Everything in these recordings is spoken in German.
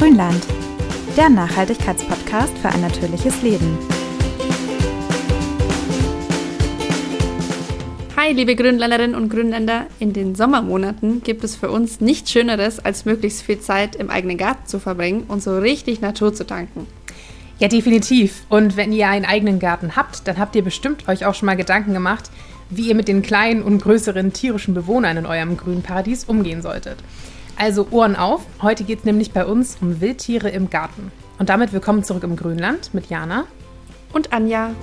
Grünland, der Nachhaltigkeitspodcast für ein natürliches Leben. Hi, liebe Grünländerinnen und Grünländer. In den Sommermonaten gibt es für uns nichts Schöneres, als möglichst viel Zeit im eigenen Garten zu verbringen und so richtig Natur zu tanken. Ja, definitiv. Und wenn ihr einen eigenen Garten habt, dann habt ihr bestimmt euch auch schon mal Gedanken gemacht, wie ihr mit den kleinen und größeren tierischen Bewohnern in eurem grünen Paradies umgehen solltet. Also Ohren auf, heute geht es nämlich bei uns um Wildtiere im Garten. Und damit willkommen zurück im Grünland mit Jana und Anja.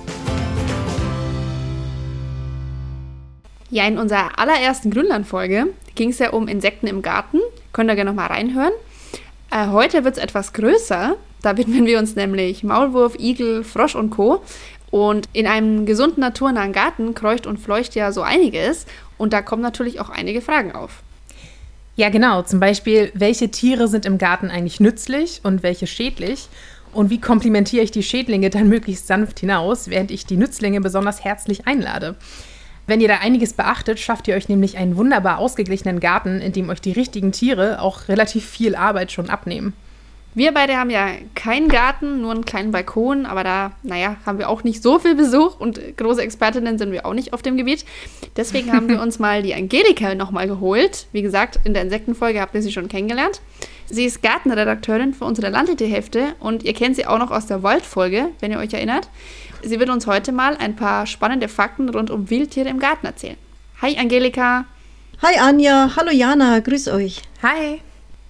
Ja, in unserer allerersten Grünland-Folge ging es ja um Insekten im Garten. Könnt ihr gerne nochmal reinhören. Äh, heute wird es etwas größer. Da widmen wir uns nämlich Maulwurf, Igel, Frosch und Co. Und in einem gesunden, naturnahen Garten kreucht und fleucht ja so einiges. Und da kommen natürlich auch einige Fragen auf. Ja, genau. Zum Beispiel, welche Tiere sind im Garten eigentlich nützlich und welche schädlich? Und wie komplimentiere ich die Schädlinge dann möglichst sanft hinaus, während ich die Nützlinge besonders herzlich einlade? Wenn ihr da einiges beachtet, schafft ihr euch nämlich einen wunderbar ausgeglichenen Garten, in dem euch die richtigen Tiere auch relativ viel Arbeit schon abnehmen. Wir beide haben ja keinen Garten, nur einen kleinen Balkon, aber da, naja, haben wir auch nicht so viel Besuch und große Expertinnen sind wir auch nicht auf dem Gebiet. Deswegen haben wir uns mal die Angelika nochmal geholt. Wie gesagt, in der Insektenfolge habt ihr sie schon kennengelernt. Sie ist Gartenredakteurin für unsere Landtierhefte und ihr kennt sie auch noch aus der Waldfolge, wenn ihr euch erinnert. Sie wird uns heute mal ein paar spannende Fakten rund um Wildtiere im Garten erzählen. Hi Angelika. Hi Anja, hallo Jana, grüß euch. Hi.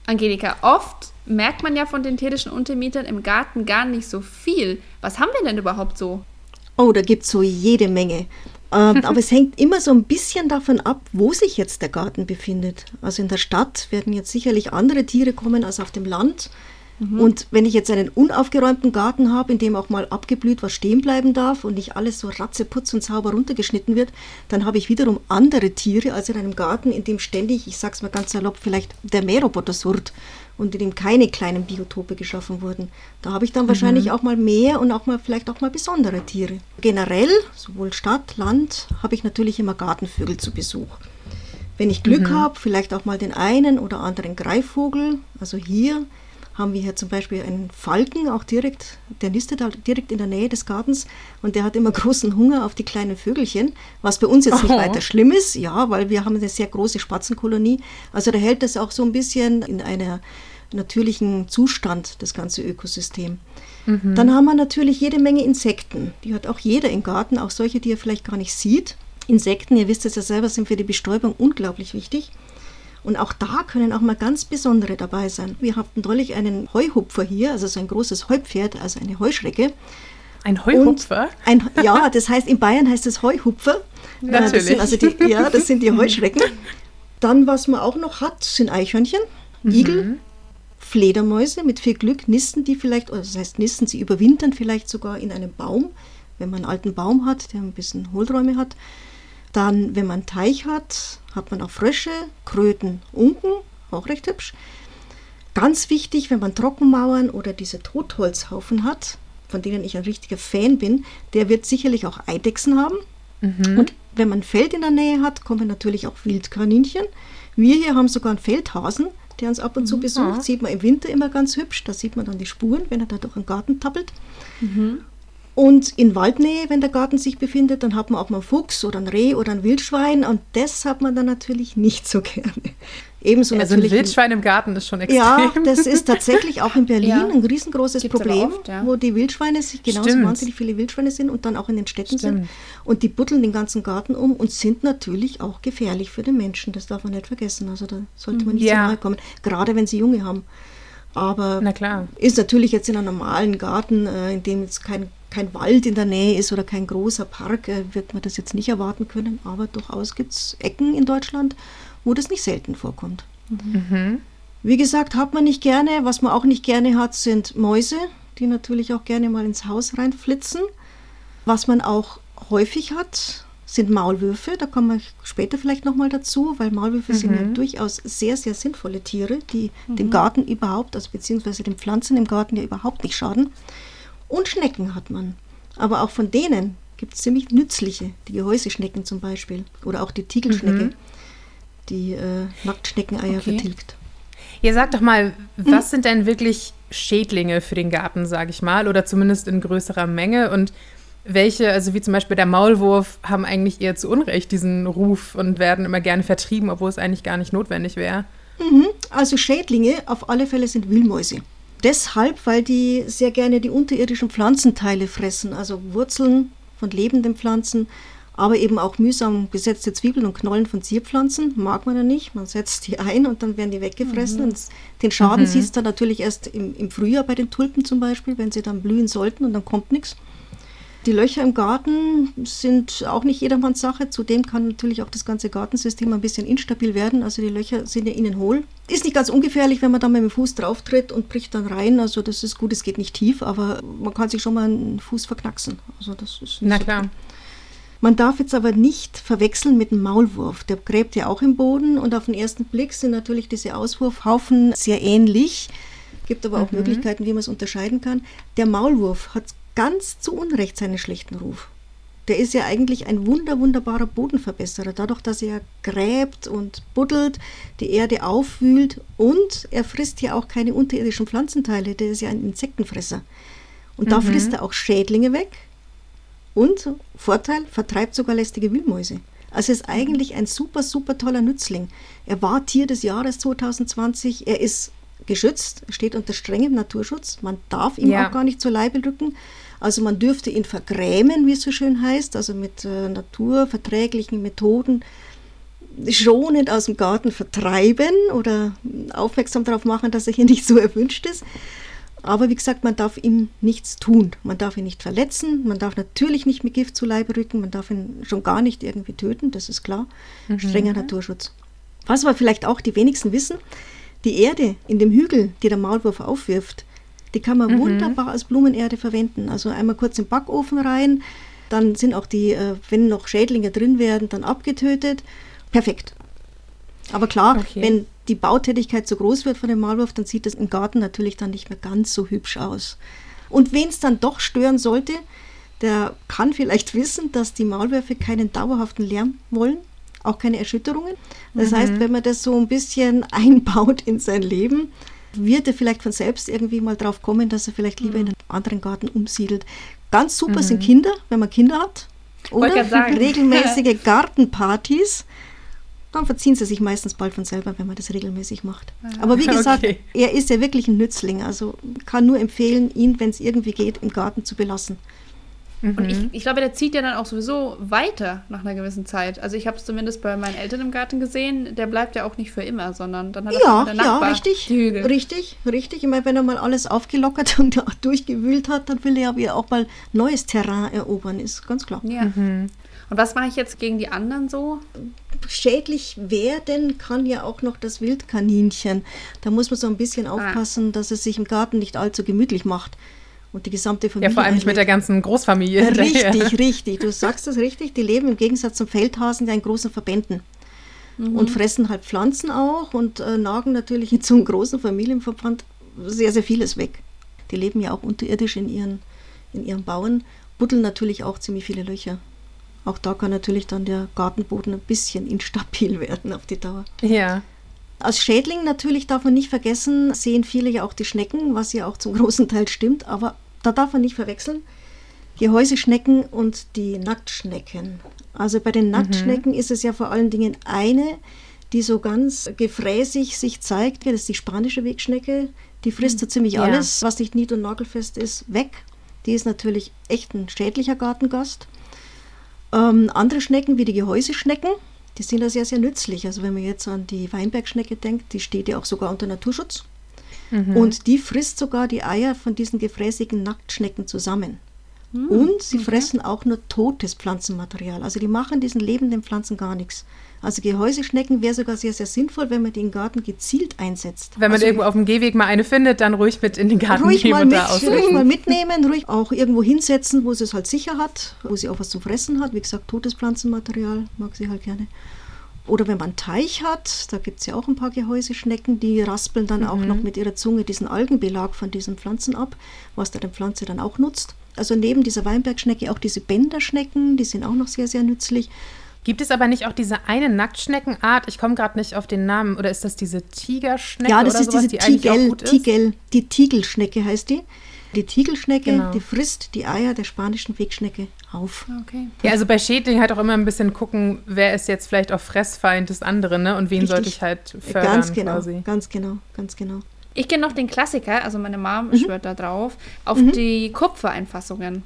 Angelika, oft merkt man ja von den tierischen Untermietern im Garten gar nicht so viel. Was haben wir denn überhaupt so? Oh, da gibt es so jede Menge. Ähm, aber es hängt immer so ein bisschen davon ab, wo sich jetzt der Garten befindet. Also in der Stadt werden jetzt sicherlich andere Tiere kommen als auf dem Land. Mhm. Und wenn ich jetzt einen unaufgeräumten Garten habe, in dem auch mal abgeblüht was stehen bleiben darf und nicht alles so ratzeputz und sauber runtergeschnitten wird, dann habe ich wiederum andere Tiere als in einem Garten, in dem ständig, ich sag's mal ganz salopp, vielleicht der Mähroboter surrt und in dem keine kleinen Biotope geschaffen wurden. Da habe ich dann mhm. wahrscheinlich auch mal mehr und auch mal vielleicht auch mal besondere Tiere. Generell, sowohl Stadt, Land, habe ich natürlich immer Gartenvögel zu Besuch. Wenn ich Glück mhm. habe, vielleicht auch mal den einen oder anderen Greifvogel. Also hier haben wir hier zum Beispiel einen Falken, auch direkt, der nistet halt direkt in der Nähe des Gartens und der hat immer großen Hunger auf die kleinen Vögelchen, was bei uns jetzt nicht weiter schlimm ist, ja, weil wir haben eine sehr große Spatzenkolonie. Also da hält das auch so ein bisschen in einer natürlichen Zustand, das ganze Ökosystem. Mhm. Dann haben wir natürlich jede Menge Insekten. Die hat auch jeder im Garten, auch solche, die er vielleicht gar nicht sieht. Insekten, ihr wisst es ja selber, sind für die Bestäubung unglaublich wichtig. Und auch da können auch mal ganz besondere dabei sein. Wir hatten neulich einen Heuhupfer hier, also so ein großes Heupferd, also eine Heuschrecke. Ein Heuhupfer? Ein, ja, das heißt, in Bayern heißt es Heuhupfer. Natürlich. Das sind also die, ja, das sind die Heuschrecken. Dann, was man auch noch hat, sind Eichhörnchen, mhm. Igel, Fledermäuse. Mit viel Glück nisten die vielleicht, oder das heißt nisten, sie überwintern vielleicht sogar in einem Baum, wenn man einen alten Baum hat, der ein bisschen Hohlräume hat. Dann, wenn man Teich hat, hat man auch Frösche, Kröten, Unken, auch recht hübsch. Ganz wichtig, wenn man Trockenmauern oder diese Totholzhaufen hat, von denen ich ein richtiger Fan bin, der wird sicherlich auch Eidechsen haben. Mhm. Und wenn man ein Feld in der Nähe hat, kommen natürlich auch Wildkaninchen. Wir hier haben sogar einen Feldhasen, der uns ab und zu mhm. besucht. Sieht man im Winter immer ganz hübsch. Da sieht man dann die Spuren, wenn er da durch den Garten tappelt. Mhm. Und in Waldnähe, wenn der Garten sich befindet, dann hat man auch mal einen Fuchs oder ein Reh oder ein Wildschwein und das hat man dann natürlich nicht so gerne. Ebenso also natürlich. ein Wildschwein im Garten ist schon extrem. Ja, das ist tatsächlich auch in Berlin ja. ein riesengroßes Gibt's Problem, oft, ja. wo die Wildschweine sich genauso Stimmt. wahnsinnig viele Wildschweine sind und dann auch in den Städten Stimmt. sind. Und die buddeln den ganzen Garten um und sind natürlich auch gefährlich für den Menschen. Das darf man nicht vergessen. Also da sollte man nicht ja. so nahe kommen, gerade wenn sie Junge haben. Aber ist natürlich jetzt in einem normalen Garten, äh, in dem jetzt kein kein Wald in der Nähe ist oder kein großer Park, äh, wird man das jetzt nicht erwarten können. Aber durchaus gibt es Ecken in Deutschland, wo das nicht selten vorkommt. Mhm. Wie gesagt, hat man nicht gerne. Was man auch nicht gerne hat, sind Mäuse, die natürlich auch gerne mal ins Haus reinflitzen. Was man auch häufig hat, sind Maulwürfe. Da kommen wir später vielleicht nochmal dazu, weil Maulwürfe mhm. sind ja durchaus sehr, sehr sinnvolle Tiere, die mhm. dem Garten überhaupt, also beziehungsweise den Pflanzen im Garten ja überhaupt nicht schaden. Und Schnecken hat man. Aber auch von denen gibt es ziemlich nützliche, die Gehäuseschnecken zum Beispiel. Oder auch die Tiegelschnecke, mhm. die äh, Nacktschneckeneier okay. vertilgt. Ihr sagt doch mal, was hm. sind denn wirklich Schädlinge für den Garten, sage ich mal, oder zumindest in größerer Menge? Und welche, also wie zum Beispiel der Maulwurf, haben eigentlich eher zu Unrecht diesen Ruf und werden immer gerne vertrieben, obwohl es eigentlich gar nicht notwendig wäre? Mhm. Also Schädlinge auf alle Fälle sind Wühlmäuse. Deshalb, weil die sehr gerne die unterirdischen Pflanzenteile fressen, also Wurzeln von lebenden Pflanzen, aber eben auch mühsam gesetzte Zwiebeln und Knollen von Zierpflanzen mag man ja nicht. Man setzt die ein und dann werden die weggefressen. Mhm. Und den Schaden mhm. siehst du dann natürlich erst im, im Frühjahr bei den Tulpen zum Beispiel, wenn sie dann blühen sollten und dann kommt nichts. Die Löcher im Garten sind auch nicht jedermanns Sache. Zudem kann natürlich auch das ganze Gartensystem ein bisschen instabil werden. Also die Löcher sind ja innen hohl. Ist nicht ganz ungefährlich, wenn man da mit dem Fuß drauf tritt und bricht dann rein. Also das ist gut, es geht nicht tief, aber man kann sich schon mal einen Fuß verknacksen. Also das ist Na klar. Man darf jetzt aber nicht verwechseln mit dem Maulwurf. Der gräbt ja auch im Boden und auf den ersten Blick sind natürlich diese Auswurfhaufen sehr ähnlich. Gibt aber auch mhm. Möglichkeiten, wie man es unterscheiden kann. Der Maulwurf hat ganz zu Unrecht seinen schlechten Ruf. Der ist ja eigentlich ein wunder, wunderbarer Bodenverbesserer, dadurch, dass er gräbt und buddelt, die Erde aufwühlt und er frisst ja auch keine unterirdischen Pflanzenteile, der ist ja ein Insektenfresser. Und mhm. da frisst er auch Schädlinge weg und, Vorteil, vertreibt sogar lästige Wühlmäuse. Also ist eigentlich ein super, super toller Nützling. Er war Tier des Jahres 2020, er ist geschützt, steht unter strengem Naturschutz, man darf ihm ja. auch gar nicht zur Leibe rücken. Also man dürfte ihn vergrämen, wie es so schön heißt, also mit äh, naturverträglichen Methoden schonend aus dem Garten vertreiben oder aufmerksam darauf machen, dass er hier nicht so erwünscht ist. Aber wie gesagt, man darf ihm nichts tun. Man darf ihn nicht verletzen, man darf natürlich nicht mit Gift zu Leibe rücken, man darf ihn schon gar nicht irgendwie töten, das ist klar. Mhm. Strenger Naturschutz. Was aber vielleicht auch die wenigsten wissen, die Erde in dem Hügel, die der Maulwurf aufwirft, die kann man mhm. wunderbar als Blumenerde verwenden. Also einmal kurz im Backofen rein, dann sind auch die, äh, wenn noch Schädlinge drin werden, dann abgetötet. Perfekt. Aber klar, okay. wenn die Bautätigkeit zu groß wird von dem Maulwurf, dann sieht das im Garten natürlich dann nicht mehr ganz so hübsch aus. Und wen es dann doch stören sollte, der kann vielleicht wissen, dass die Maulwürfe keinen dauerhaften Lärm wollen, auch keine Erschütterungen. Das mhm. heißt, wenn man das so ein bisschen einbaut in sein Leben, wird er vielleicht von selbst irgendwie mal drauf kommen, dass er vielleicht lieber in einen anderen Garten umsiedelt. Ganz super mhm. sind Kinder, wenn man Kinder hat. Oder regelmäßige Gartenpartys. Dann verziehen sie sich meistens bald von selber, wenn man das regelmäßig macht. Ah, Aber wie gesagt, okay. er ist ja wirklich ein Nützling. Also kann nur empfehlen, ihn, wenn es irgendwie geht, im Garten zu belassen. Mhm. Und ich, ich glaube, der zieht ja dann auch sowieso weiter nach einer gewissen Zeit. Also ich habe es zumindest bei meinen Eltern im Garten gesehen, der bleibt ja auch nicht für immer, sondern dann hat er ja, der Nachbar ja, richtig, richtig, richtig. Ich meine, wenn er mal alles aufgelockert und durchgewühlt hat, dann will er ja auch mal neues Terrain erobern, ist ganz klar. Ja. Mhm. Und was mache ich jetzt gegen die anderen so? Schädlich werden kann ja auch noch das Wildkaninchen. Da muss man so ein bisschen ah. aufpassen, ah. dass es sich im Garten nicht allzu gemütlich macht und die gesamte Familie. Ja, vor allem nicht mit der ganzen Großfamilie. Richtig, richtig. Du sagst das richtig. Die leben im Gegensatz zum Feldhasen ja in großen Verbänden mhm. und fressen halt Pflanzen auch und äh, nagen natürlich in so einem großen Familienverband sehr, sehr vieles weg. Die leben ja auch unterirdisch in ihren, in ihren Bauen, buddeln natürlich auch ziemlich viele Löcher. Auch da kann natürlich dann der Gartenboden ein bisschen instabil werden auf die Dauer. Ja. Als Schädling natürlich darf man nicht vergessen, sehen viele ja auch die Schnecken, was ja auch zum großen Teil stimmt, aber da darf man nicht verwechseln. Gehäuseschnecken und die Nacktschnecken. Also bei den mhm. Nacktschnecken mhm. ist es ja vor allen Dingen eine, die so ganz gefräßig sich zeigt. Das ist die spanische Wegschnecke. Die frisst so mhm. ziemlich ja. alles, was nicht nied- und nagelfest ist, weg. Die ist natürlich echt ein schädlicher Gartengast. Ähm, andere Schnecken wie die Gehäuseschnecken, die sind da sehr, sehr nützlich. Also wenn man jetzt an die Weinbergschnecke denkt, die steht ja auch sogar unter Naturschutz. Mhm. Und die frisst sogar die Eier von diesen gefräßigen Nacktschnecken zusammen. Mhm. Und sie okay. fressen auch nur totes Pflanzenmaterial. Also die machen diesen lebenden Pflanzen gar nichts. Also Gehäuseschnecken wäre sogar sehr, sehr sinnvoll, wenn man die im Garten gezielt einsetzt. Wenn man also, irgendwo auf dem Gehweg mal eine findet, dann ruhig mit in den Garten ruhig nehmen mal und mit, da Ruhig mal mitnehmen, ruhig auch irgendwo hinsetzen, wo sie es halt sicher hat, wo sie auch was zum Fressen hat. Wie gesagt, totes Pflanzenmaterial mag sie halt gerne. Oder wenn man einen Teich hat, da gibt es ja auch ein paar Gehäuseschnecken, die raspeln dann mhm. auch noch mit ihrer Zunge diesen Algenbelag von diesen Pflanzen ab, was da der Pflanze dann auch nutzt. Also neben dieser Weinbergschnecke auch diese Bänderschnecken, die sind auch noch sehr, sehr nützlich. Gibt es aber nicht auch diese eine Nacktschneckenart? Ich komme gerade nicht auf den Namen. Oder ist das diese Tigerschnecke? Ja, das ist sowas, diese die Tigel? Tigel, die Tigelschnecke heißt die. Die Tigelschnecke, Genau. die frisst die Eier der spanischen Wegschnecke auf. Okay. Ja, also bei Schädlingen halt auch immer ein bisschen gucken, wer ist jetzt vielleicht auch Fressfeind des anderen, ne? Und wen Richtig. sollte ich halt fördern ganz genau, quasi. ganz genau, ganz genau. Ich kenne noch den Klassiker, also meine Mom Mhm. schwört da drauf, auf die Kupfereinfassungen.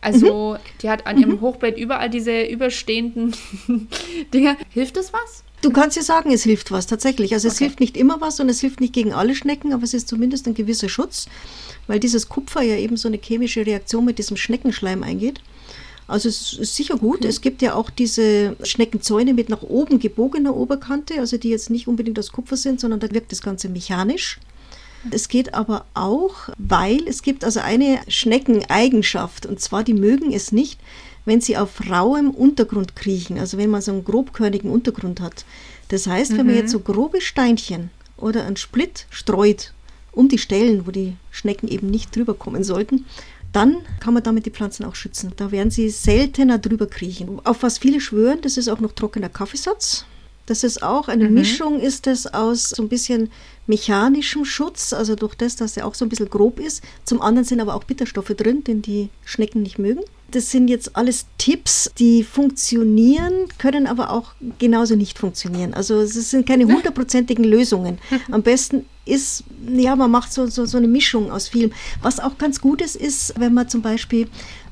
Also, Mhm. die hat an ihrem Hochbett überall diese überstehenden Dinger. Hilft das was? Du kannst ja sagen, es hilft was, tatsächlich. Also es Okay. hilft nicht immer was und es hilft nicht gegen alle Schnecken, aber es ist zumindest ein gewisser Schutz, weil dieses Kupfer ja eben so eine chemische Reaktion mit diesem Schneckenschleim eingeht. Also es ist sicher gut. Es gibt ja auch diese Schneckenzäune mit nach oben gebogener Oberkante, also die jetzt nicht unbedingt aus Kupfer sind, sondern da wirkt das Ganze mechanisch. Es geht aber auch, weil es gibt also eine Schneckeneigenschaft, und zwar die mögen es nicht, wenn sie auf rauem Untergrund kriechen, also wenn man so einen grobkörnigen Untergrund hat. Das heißt, wenn man jetzt so grobe Steinchen oder einen Split streut um die Stellen, wo die Schnecken eben nicht drüber kommen sollten, dann kann man damit die Pflanzen auch schützen. Da werden sie seltener drüber kriechen. Auf was viele schwören, das ist auch noch trockener Kaffeesatz. Das ist auch eine Mischung, ist es aus so ein bisschen mechanischem Schutz, also durch das, dass er auch so ein bisschen grob ist. Zum anderen sind aber auch Bitterstoffe drin, den die Schnecken nicht mögen. Das sind jetzt alles Tipps, die funktionieren, können aber auch genauso nicht funktionieren. Also es sind keine hundertprozentigen Lösungen. Am besten ist, ja, man macht so, so, so eine Mischung aus vielem. Was auch ganz gut ist, ist, wenn man zum Beispiel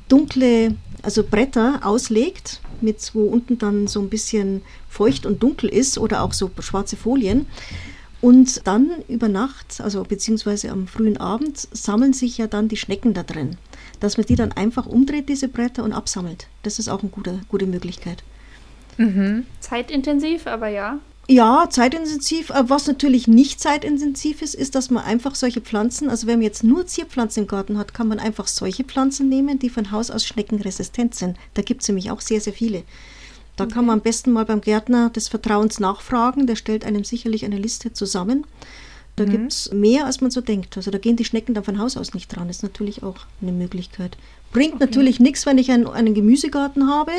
dunkle, also Bretter auslegt, mit wo unten dann so ein bisschen feucht und dunkel ist oder auch so schwarze Folien. Und dann über Nacht, also beziehungsweise am frühen Abend, sammeln sich ja dann die Schnecken da drin. Dass man die dann einfach umdreht, diese Bretter, und absammelt. Das ist auch eine gute, gute Möglichkeit. Zeitintensiv, aber ja. Ja, zeitintensiv. Aber was natürlich nicht zeitintensiv ist, ist, dass man einfach solche Pflanzen, also wenn man jetzt nur Zierpflanzen im Garten hat, kann man einfach solche Pflanzen nehmen, die von Haus aus schneckenresistent sind. Da gibt es nämlich auch sehr, sehr viele. Da kann man am besten mal beim Gärtner des Vertrauens nachfragen. Der stellt einem sicherlich eine Liste zusammen. Da gibt es mehr, als man so denkt. Also da gehen die Schnecken dann von Haus aus nicht dran. Das ist natürlich auch eine Möglichkeit. Bringt natürlich nichts, wenn ich einen, einen Gemüsegarten habe,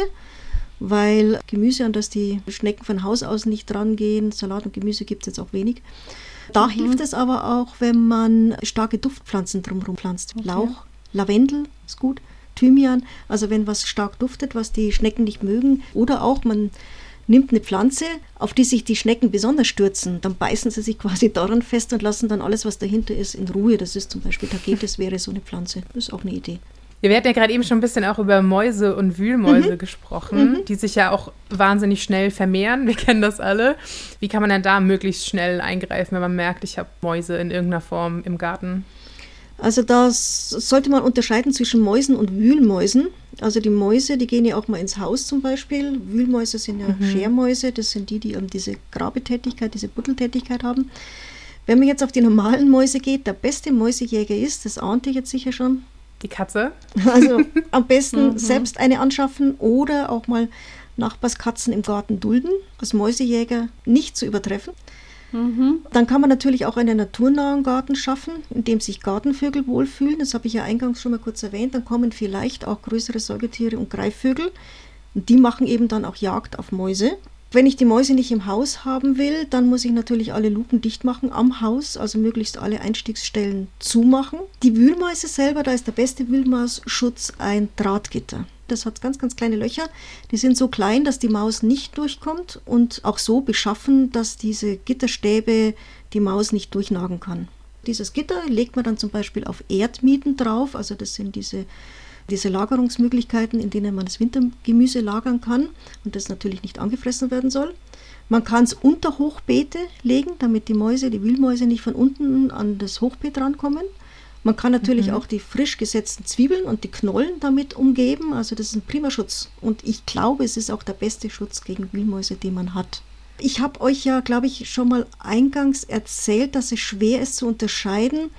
weil Gemüse, an das die Schnecken von Haus aus nicht dran gehen, Salat und Gemüse gibt es jetzt auch wenig. Da hilft es aber auch, wenn man starke Duftpflanzen drumherum pflanzt. Lauch, Lavendel ist gut, Thymian, also wenn was stark duftet, was die Schnecken nicht mögen. Oder auch man nimmt eine Pflanze, auf die sich die Schnecken besonders stürzen, dann beißen sie sich quasi daran fest und lassen dann alles, was dahinter ist, in Ruhe. Das ist zum Beispiel Tagetes wäre so eine Pflanze. Das ist auch eine Idee. Ja, wir hatten ja gerade eben schon ein bisschen auch über Mäuse und Wühlmäuse Mhm. gesprochen, die sich ja auch wahnsinnig schnell vermehren. Wir kennen das alle. Wie kann man denn da möglichst schnell eingreifen, wenn man merkt, ich habe Mäuse in irgendeiner Form im Garten? Also das sollte man unterscheiden zwischen Mäusen und Wühlmäusen. Also die Mäuse, die gehen ja auch mal ins Haus zum Beispiel. Wühlmäuse sind ja Schermäuse, das sind die, die eben diese Grabetätigkeit, diese Butteltätigkeit haben. Wenn man jetzt auf die normalen Mäuse geht, der beste Mäusejäger ist, das ahnte ich jetzt sicher schon, Die Katze? also am besten selbst eine anschaffen oder auch mal Nachbarskatzen im Garten dulden, als Mäusejäger nicht zu übertreffen. Dann kann man natürlich auch einen naturnahen Garten schaffen, in dem sich Gartenvögel wohlfühlen. Das habe ich ja eingangs schon mal kurz erwähnt. Dann kommen vielleicht auch größere Säugetiere und Greifvögel. Und die machen eben dann auch Jagd auf Mäuse. Wenn ich die Mäuse nicht im Haus haben will, dann muss ich natürlich alle Luken dicht machen am Haus, also möglichst alle Einstiegsstellen zumachen. Die Wühlmäuse selber, da ist der beste Wühlmausschutz ein Drahtgitter. Das hat ganz, ganz kleine Löcher. Die sind so klein, dass die Maus nicht durchkommt und auch so beschaffen, dass diese Gitterstäbe die Maus nicht durchnagen kann. Dieses Gitter legt man dann zum Beispiel auf Erdmieten drauf, also das sind diese, diese Lagerungsmöglichkeiten, in denen man das Wintergemüse lagern kann und das natürlich nicht angefressen werden soll. Man kann es unter Hochbeete legen, damit die Mäuse, die Wühlmäuse nicht von unten an das Hochbeet rankommen. Man kann natürlich auch die frisch gesetzten Zwiebeln und die Knollen damit umgeben. Also das ist ein prima Schutz. Und ich glaube, es ist auch der beste Schutz gegen Wühlmäuse, den man hat. Ich habe euch ja, glaube ich, schon mal eingangs erzählt, dass es schwer ist zu unterscheiden,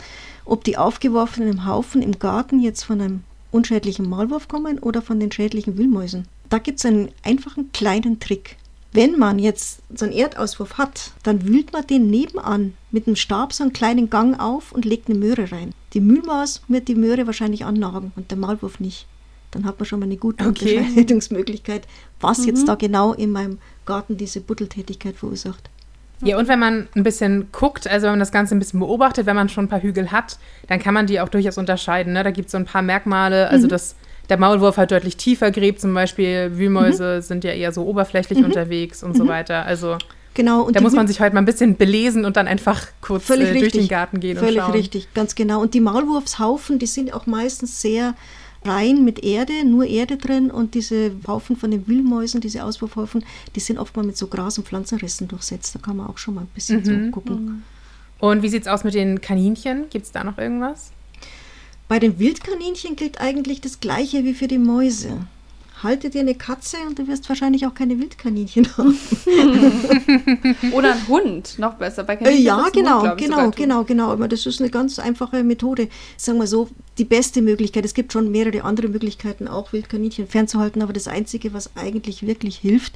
ob die aufgeworfenen Haufen im Garten jetzt von einem unschädlichen Maulwurf kommen oder von den schädlichen Wühlmäusen. Da gibt es einen einfachen kleinen Trick. Wenn man jetzt so einen Erdauswurf hat, dann wühlt man den nebenan mit einem Stab so einen kleinen Gang auf und legt eine Möhre rein. Die Mühlmaus wird die Möhre wahrscheinlich annagen und der Maulwurf nicht. Dann hat man schon mal eine gute Okay. Unterscheidungsmöglichkeit, was jetzt da genau in meinem Garten diese Buddeltätigkeit verursacht. Ja, und wenn man ein bisschen guckt, also wenn man das Ganze ein bisschen beobachtet, wenn man schon ein paar Hügel hat, dann kann man die auch durchaus unterscheiden. Ne? Da gibt es so ein paar Merkmale, also dass der Maulwurf halt deutlich tiefer gräbt, zum Beispiel Wühlmäuse sind ja eher so oberflächlich unterwegs und so weiter. Also Genau. Und da muss man sich heute mal ein bisschen belesen und dann einfach kurz Völlig äh, durch richtig. den Garten gehen Völlig und schauen. richtig, ganz genau. Und die Maulwurfshaufen, die sind auch meistens sehr rein mit Erde, nur Erde drin. Und diese Haufen von den Wühlmäusen, diese Auswurfhaufen, die sind oft mal mit so Gras- und Pflanzenrissen durchsetzt. Da kann man auch schon mal ein bisschen Mhm. so gucken. Und wie sieht's aus mit den Kaninchen? Gibt es da noch irgendwas? Bei den Wildkaninchen gilt eigentlich das Gleiche wie für die Mäuse. Halte dir eine Katze und du wirst wahrscheinlich auch keine Wildkaninchen haben. Oder ein Hund, noch besser. Bei Kaninchen ja, genau, Hund, ich, genau, genau, genau. Aber das ist eine ganz einfache Methode. Sagen wir so, die beste Möglichkeit. Es gibt schon mehrere andere Möglichkeiten, auch Wildkaninchen fernzuhalten. Aber das Einzige, was eigentlich wirklich hilft,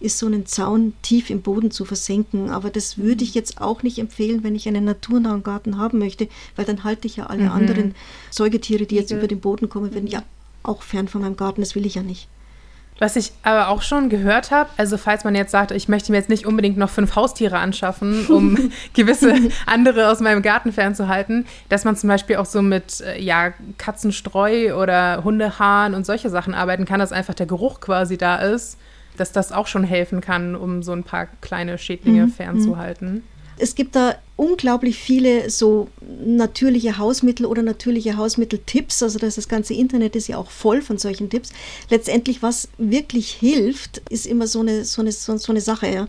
ist so einen Zaun tief im Boden zu versenken. Aber das würde ich jetzt auch nicht empfehlen, wenn ich einen naturnahen Garten haben möchte, weil dann halte ich ja alle anderen Säugetiere, die jetzt Igel. über den Boden kommen, werden ja auch fern von meinem Garten. Das will ich ja nicht. Was ich aber auch schon gehört habe, also falls man jetzt sagt, ich möchte mir jetzt nicht unbedingt noch fünf Haustiere anschaffen, um gewisse andere aus meinem Garten fernzuhalten, dass man zum Beispiel auch so mit äh, ja, Katzenstreu oder Hundehahn und solche Sachen arbeiten kann, dass einfach der Geruch quasi da ist, dass das auch schon helfen kann, um so ein paar kleine Schädlinge fernzuhalten. Es gibt da unglaublich viele so natürliche Hausmittel oder natürliche Hausmitteltipps. Also das, das ganze Internet ist ja auch voll von solchen Tipps. Letztendlich, was wirklich hilft, ist immer so eine, so eine, so, eine Sache. Ja.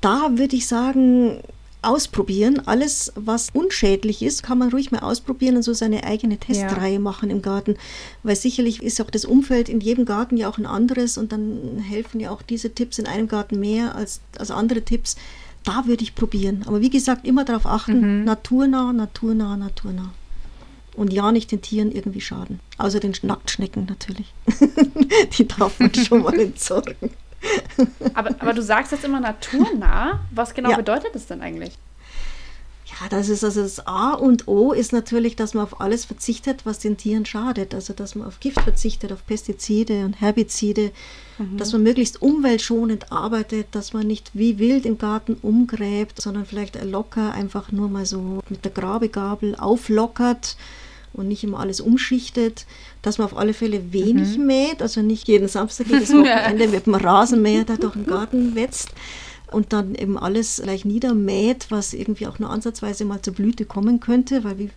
Da würde ich sagen, ausprobieren. Alles, was unschädlich ist, kann man ruhig mal ausprobieren und so seine eigene Testreihe machen im Garten. Weil sicherlich ist auch das Umfeld in jedem Garten ja auch ein anderes und dann helfen ja auch diese Tipps in einem Garten mehr als, als andere Tipps. Da würde ich probieren. Aber wie gesagt, immer darauf achten, naturnah, naturnah, naturnah. Und ja, nicht den Tieren irgendwie schaden. Außer den Nacktschnecken natürlich. Die darf man schon mal entsorgen. Aber, aber du sagst jetzt immer naturnah. Was genau Ja. bedeutet das denn eigentlich? Das ist also das A und O ist natürlich, dass man auf alles verzichtet, was den Tieren schadet. Also dass man auf Gift verzichtet, auf Pestizide und Herbizide, dass man möglichst umweltschonend arbeitet, dass man nicht wie wild im Garten umgräbt, sondern vielleicht locker einfach nur mal so mit der Grabegabel auflockert und nicht immer alles umschichtet, dass man auf alle Fälle wenig mäht, also nicht jeden Samstag, jedes Wochenende mit dem Rasenmäher da durch den Garten wetzt und dann eben alles gleich niedermäht, was irgendwie auch nur ansatzweise mal zur Blüte kommen könnte, weil wie,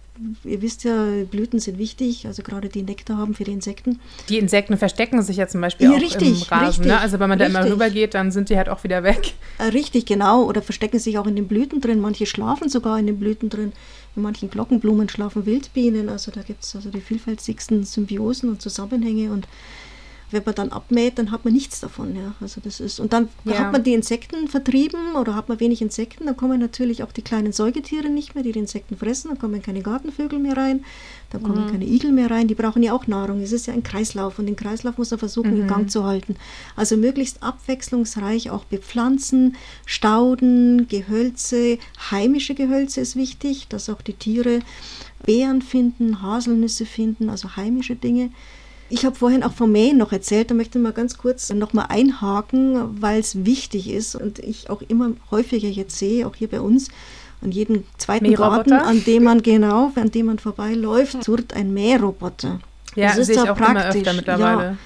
ihr wisst ja, Blüten sind wichtig, also gerade die Nektar haben für die Insekten. Die Insekten verstecken sich ja zum Beispiel Ja, auch richtig, im Rasen. richtig, ne? Also wenn man da immer richtig. rübergeht, dann sind die halt auch wieder weg. Äh, richtig, genau, oder verstecken sich auch in den Blüten drin, manche schlafen sogar in den Blüten drin. In manchen Glockenblumen schlafen Wildbienen, also da gibt es also die vielfältigsten Symbiosen und Zusammenhänge und wenn man dann abmäht, dann hat man nichts davon. Ja. Also das ist, und dann Ja. hat man die Insekten vertrieben oder hat man wenig Insekten, dann kommen natürlich auch die kleinen Säugetiere nicht mehr, die die Insekten fressen, dann kommen keine Gartenvögel mehr rein, dann kommen keine Igel mehr rein, die brauchen ja auch Nahrung. Es ist ja ein Kreislauf und den Kreislauf muss man versuchen in Gang zu halten. Also möglichst abwechslungsreich auch bepflanzen, Stauden, Gehölze, heimische Gehölze ist wichtig, dass auch die Tiere Beeren finden, Haselnüsse finden, also heimische Dinge. Ich habe vorhin auch vom Mähen noch erzählt, da möchte ich mal ganz kurz nochmal einhaken, weil es wichtig ist und ich auch immer häufiger jetzt sehe, auch hier bei uns, an jedem zweiten? Garten, an dem man genau, an dem man vorbeiläuft, surrt ein Mähroboter. Ja, Das ist ja immer praktisch, öfter mittlerweile. Ja.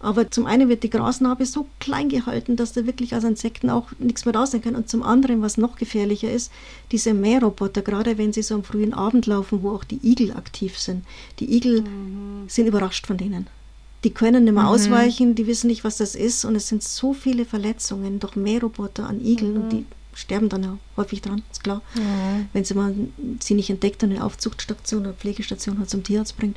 Aber zum einen wird die Grasnarbe so klein gehalten, dass da wirklich aus Insekten auch nichts mehr raus sein kann. Und zum anderen, was noch gefährlicher ist, diese Mähroboter, gerade wenn sie so am frühen Abend laufen, wo auch die Igel aktiv sind. Die Igel sind überrascht von denen. Die können nicht mehr ausweichen, die wissen nicht, was das ist. Und es sind so viele Verletzungen durch Mähroboter an Igeln und die sterben dann ja häufig dran, ist klar. Wenn sie mal sie nicht entdeckt und eine Aufzuchtstation oder Pflegestation hat zum Tierarzt bringt.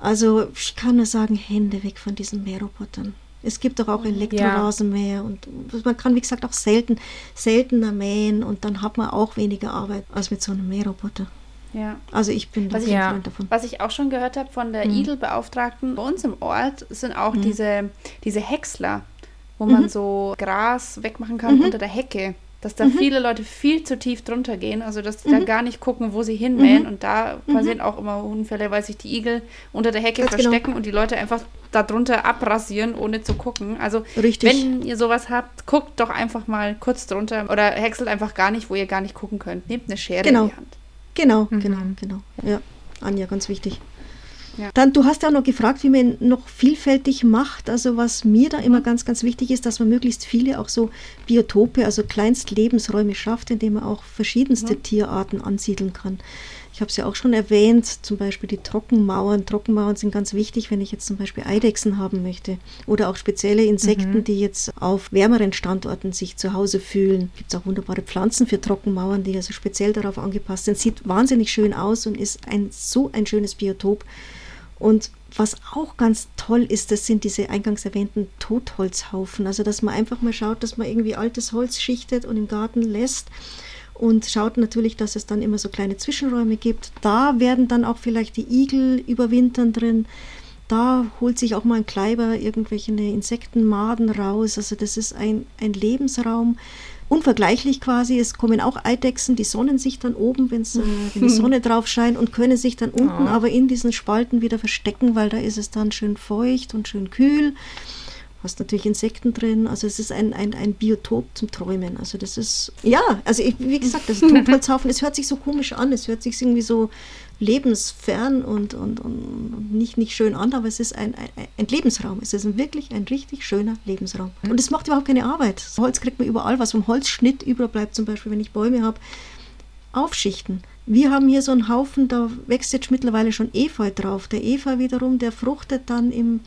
Also ich kann nur sagen, Hände weg von diesen Mährrobotern. Es gibt doch auch Elektrorasenmäher und man kann, wie gesagt, auch selten, seltener mähen und dann hat man auch weniger Arbeit als mit so einem Mähroboter. Ja. Also ich bin Was ein ich- Ja. Freund davon. Was ich auch schon gehört habe von der Igelbeauftragten bei uns im Ort, sind auch diese, diese Häcksler, wo man so Gras wegmachen kann unter der Hecke. Dass da viele Leute viel zu tief drunter gehen, also dass die da gar nicht gucken, wo sie hinmähen. Und da passieren auch immer Unfälle, weil sich die Igel unter der Hecke Ganz genau. verstecken und die Leute einfach darunter abrasieren, ohne zu gucken. Also Richtig. wenn ihr sowas habt, guckt doch einfach mal kurz drunter oder häckselt einfach gar nicht, wo ihr gar nicht gucken könnt. Nehmt eine Schere Genau. in die Hand. Genau, genau, genau. Ja, Anja, ganz wichtig. Ja. Dann, du hast ja auch noch gefragt, wie man noch vielfältig macht. Also was mir da immer ganz, ganz wichtig ist, dass man möglichst viele auch so Biotope, also kleinst Lebensräume schafft, indem man auch verschiedenste Tierarten ansiedeln kann. Ich habe es ja auch schon erwähnt, zum Beispiel die Trockenmauern. Trockenmauern sind ganz wichtig, wenn ich jetzt zum Beispiel Eidechsen haben möchte oder auch spezielle Insekten, die jetzt auf wärmeren Standorten sich zu Hause fühlen. Gibt es auch wunderbare Pflanzen für Trockenmauern, die also speziell darauf angepasst sind. Sieht wahnsinnig schön aus und ist ein so ein schönes Biotop. Und was auch ganz toll ist, das sind diese eingangs erwähnten Totholzhaufen. Also, dass man einfach mal schaut, dass man irgendwie altes Holz schichtet und im Garten lässt und schaut natürlich, dass es dann immer so kleine Zwischenräume gibt. Da werden dann auch vielleicht die Igel überwintern drin. Da holt sich auch mal ein Kleiber irgendwelche Insektenmaden raus. Also das ist ein, ein Lebensraum, unvergleichlich quasi. Es kommen auch Eidechsen, die sonnen sich dann oben, wenn's, äh, wenn die Sonne drauf scheint und können sich dann unten aber in diesen Spalten wieder verstecken, weil da ist es dann schön feucht und schön kühl. Hast natürlich Insekten drin, also es ist ein, ein, ein Biotop zum Träumen. Also das ist, ja, also ich, wie gesagt, das Totholzhaufen, es hört sich so komisch an, es hört sich irgendwie so lebensfern und, und, und nicht, nicht schön an, aber es ist ein, ein, ein Lebensraum. Es ist ein, wirklich ein richtig schöner Lebensraum. Und es macht überhaupt keine Arbeit. Das Holz kriegt man überall, was vom Holzschnitt überbleibt, zum Beispiel, wenn ich Bäume habe, aufschichten. Wir haben hier so einen Haufen, da wächst jetzt mittlerweile schon Efeu drauf. Der Efeu wiederum, der fruchtet dann im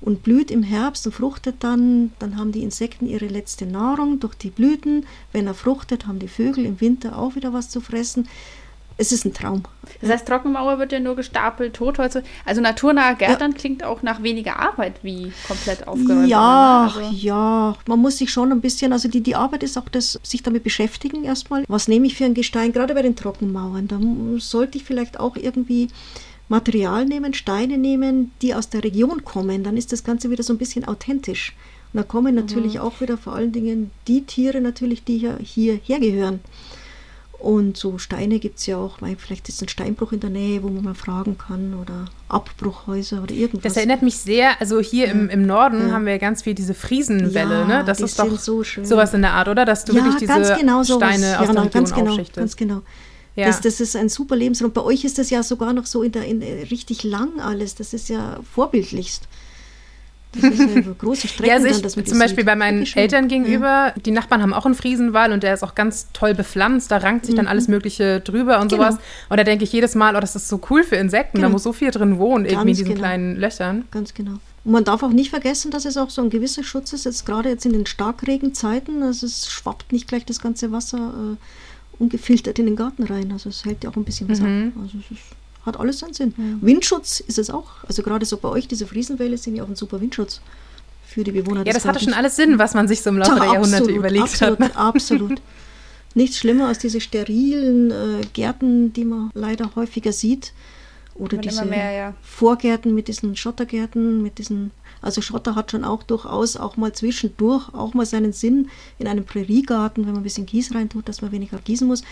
und blüht im Herbst und fruchtet dann. Dann haben die Insekten ihre letzte Nahrung durch die Blüten. Wenn er fruchtet, haben die Vögel im Winter auch wieder was zu fressen. Es ist ein Traum. Das heißt, Trockenmauer wird ja nur gestapelt, Totholz. Also naturnahe Gärtnern klingt auch nach weniger Arbeit wie komplett aufgeräumt. Ja, Also, ja, man muss sich schon ein bisschen, also die, die Arbeit ist auch das, sich damit beschäftigen erstmal. Was nehme ich für ein Gestein, gerade bei den Trockenmauern? Da sollte ich vielleicht auch irgendwie Material nehmen, Steine nehmen, die aus der Region kommen. Dann ist das Ganze wieder so ein bisschen authentisch. Und da kommen natürlich auch wieder vor allen Dingen die Tiere natürlich, die hier, hier hergehören. Und so Steine gibt es ja auch, weil vielleicht ist ein Steinbruch in der Nähe, wo man mal fragen kann oder Abbruchhäuser oder irgendwas. Das erinnert mich sehr, also hier im, im Norden haben wir ja ganz viel diese Friesenwelle, Ja, ne? Das ist doch so schön. sowas in der Art, oder? Dass du ja, wirklich diese ganz genau. Steine aus ja, der na, Region ganz genau, aufschichtest. Ganz genau. Ja. Das, das ist ein super Lebensraum. Bei euch ist das ja sogar noch so in der, in der richtig lang alles. Das ist ja vorbildlichst. Das ist über große Strecken Ja, also dann, ich, die zum Beispiel sieht. bei meinen. Eltern gegenüber, die Nachbarn haben auch einen Friesenwall und der ist auch ganz toll bepflanzt. Da rankt sich dann alles Mögliche drüber und Mhm. Genau. sowas. Und da denke ich jedes Mal, oh, das ist so cool für Insekten. Da Genau. muss so viel drin wohnen, irgendwie in Ganz diesen genau. kleinen Löchern. Ganz genau. Und man darf auch nicht vergessen, dass es auch so ein gewisser Schutz ist, jetzt gerade jetzt in den Starkregenzeiten. Also es schwappt nicht gleich das ganze Wasser äh, ungefiltert in den Garten rein. Also es hält ja auch ein bisschen was Mhm. ab. Also es ist, hat alles seinen Sinn. Windschutz ist es auch. Also gerade so bei euch, diese Friesenwälle sind ja auch ein super Windschutz für die Bewohner Ja, des das hatte schon alles Sinn, was man sich so im Laufe der Jahrhunderte absolut, überlegt absolut, hat. ne? Absolut. Nichts schlimmer als diese sterilen äh, Gärten, die man leider häufiger sieht. Oder diese mehr, ja. Vorgärten mit diesen Schottergärten, mit diesen, also Schotter hat schon auch durchaus auch mal zwischendurch auch mal seinen Sinn in einem Präriegarten, wenn man ein bisschen Kies reintut, dass man weniger gießen muss.